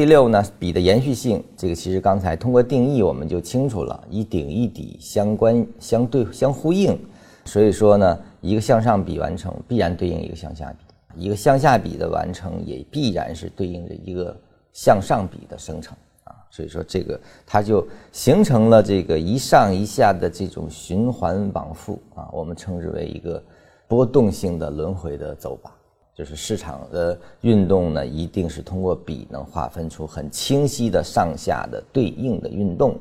第六呢，笔的延续性，这个其实刚才通过定义我们就清楚了，一顶一底相关、相对、相呼应。所以说呢，一个向上笔完成必然对应一个向下笔，一个向下笔的完成也必然是对应着一个向上笔的生成啊。所以说这个它就形成了这个一上一下的这种循环往复啊，我们称之为一个波动性的轮回的走法。就是市场的运动呢，一定是通过比能划分出很清晰的上下的对应的运动。